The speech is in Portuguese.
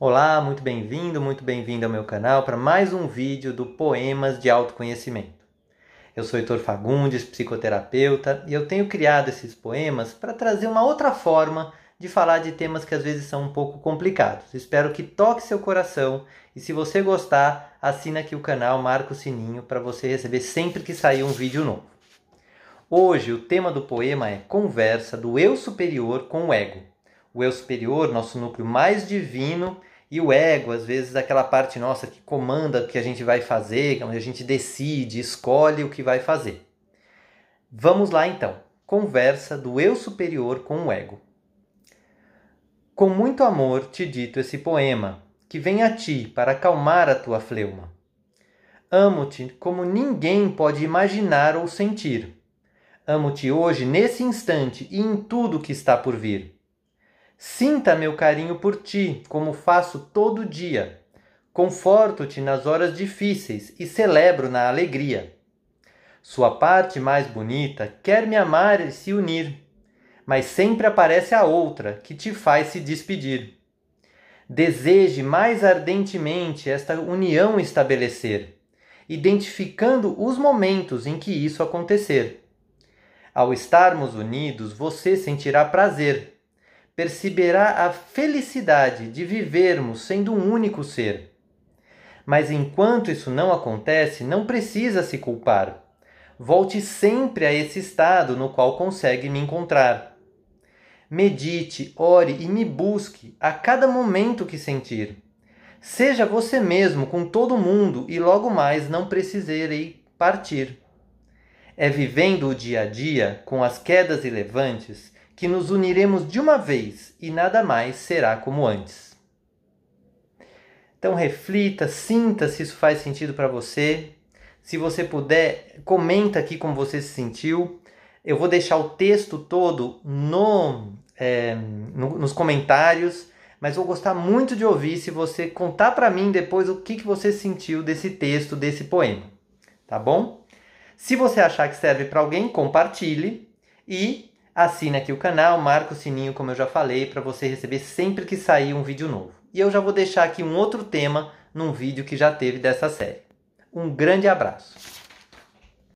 Olá, muito bem-vindo, muito bem-vindo ao meu canal para mais um vídeo do Poemas de Autoconhecimento. Eu sou Heitor Fagundes, psicoterapeuta, e eu tenho criado esses poemas para trazer uma outra forma de falar de temas que às vezes são um pouco complicados. Espero que toque seu coração e se você gostar, assina aqui o canal, marca o sininho para você receber sempre que sair um vídeo novo. Hoje o tema do poema é Conversa do Eu Superior com o Ego. O Eu Superior, nosso núcleo mais divino, e o ego, às vezes, aquela parte nossa que comanda o que a gente vai fazer, onde a gente decide, escolhe o que vai fazer. Vamos lá então. Conversa do Eu Superior com o Ego. Com muito amor te dito esse poema, que vem a ti para acalmar a tua fleuma. Amo-te como ninguém pode imaginar ou sentir Amo-te hoje, nesse instante e em tudo que está por vir. Sinta meu carinho por ti, como faço todo dia. Conforto-te nas horas difíceis e celebro na alegria. Sua parte mais bonita quer me amar e se unir, mas sempre aparece a outra que te faz se despedir. Deseje mais ardentemente esta união estabelecer, identificando os momentos em que isso acontecer ao estarmos unidos, você sentirá prazer, perceberá a felicidade de vivermos sendo um único ser. Mas enquanto isso não acontece, não precisa se culpar. Volte sempre a esse estado no qual consegue me encontrar. Medite, ore e me busque a cada momento que sentir. Seja você mesmo com todo mundo e logo mais não precisarei partir. É vivendo o dia a dia, com as quedas e levantes, que nos uniremos de uma vez e nada mais será como antes. Então reflita, sinta se isso faz sentido para você. Se você puder, comenta aqui como você se sentiu. Eu vou deixar o texto todo no, é, no nos comentários, mas vou gostar muito de ouvir se você contar para mim depois o que, que você sentiu desse texto, desse poema. Tá bom? Se você achar que serve para alguém, compartilhe e assine aqui o canal, marca o sininho, como eu já falei, para você receber sempre que sair um vídeo novo. E eu já vou deixar aqui um outro tema num vídeo que já teve dessa série. Um grande abraço!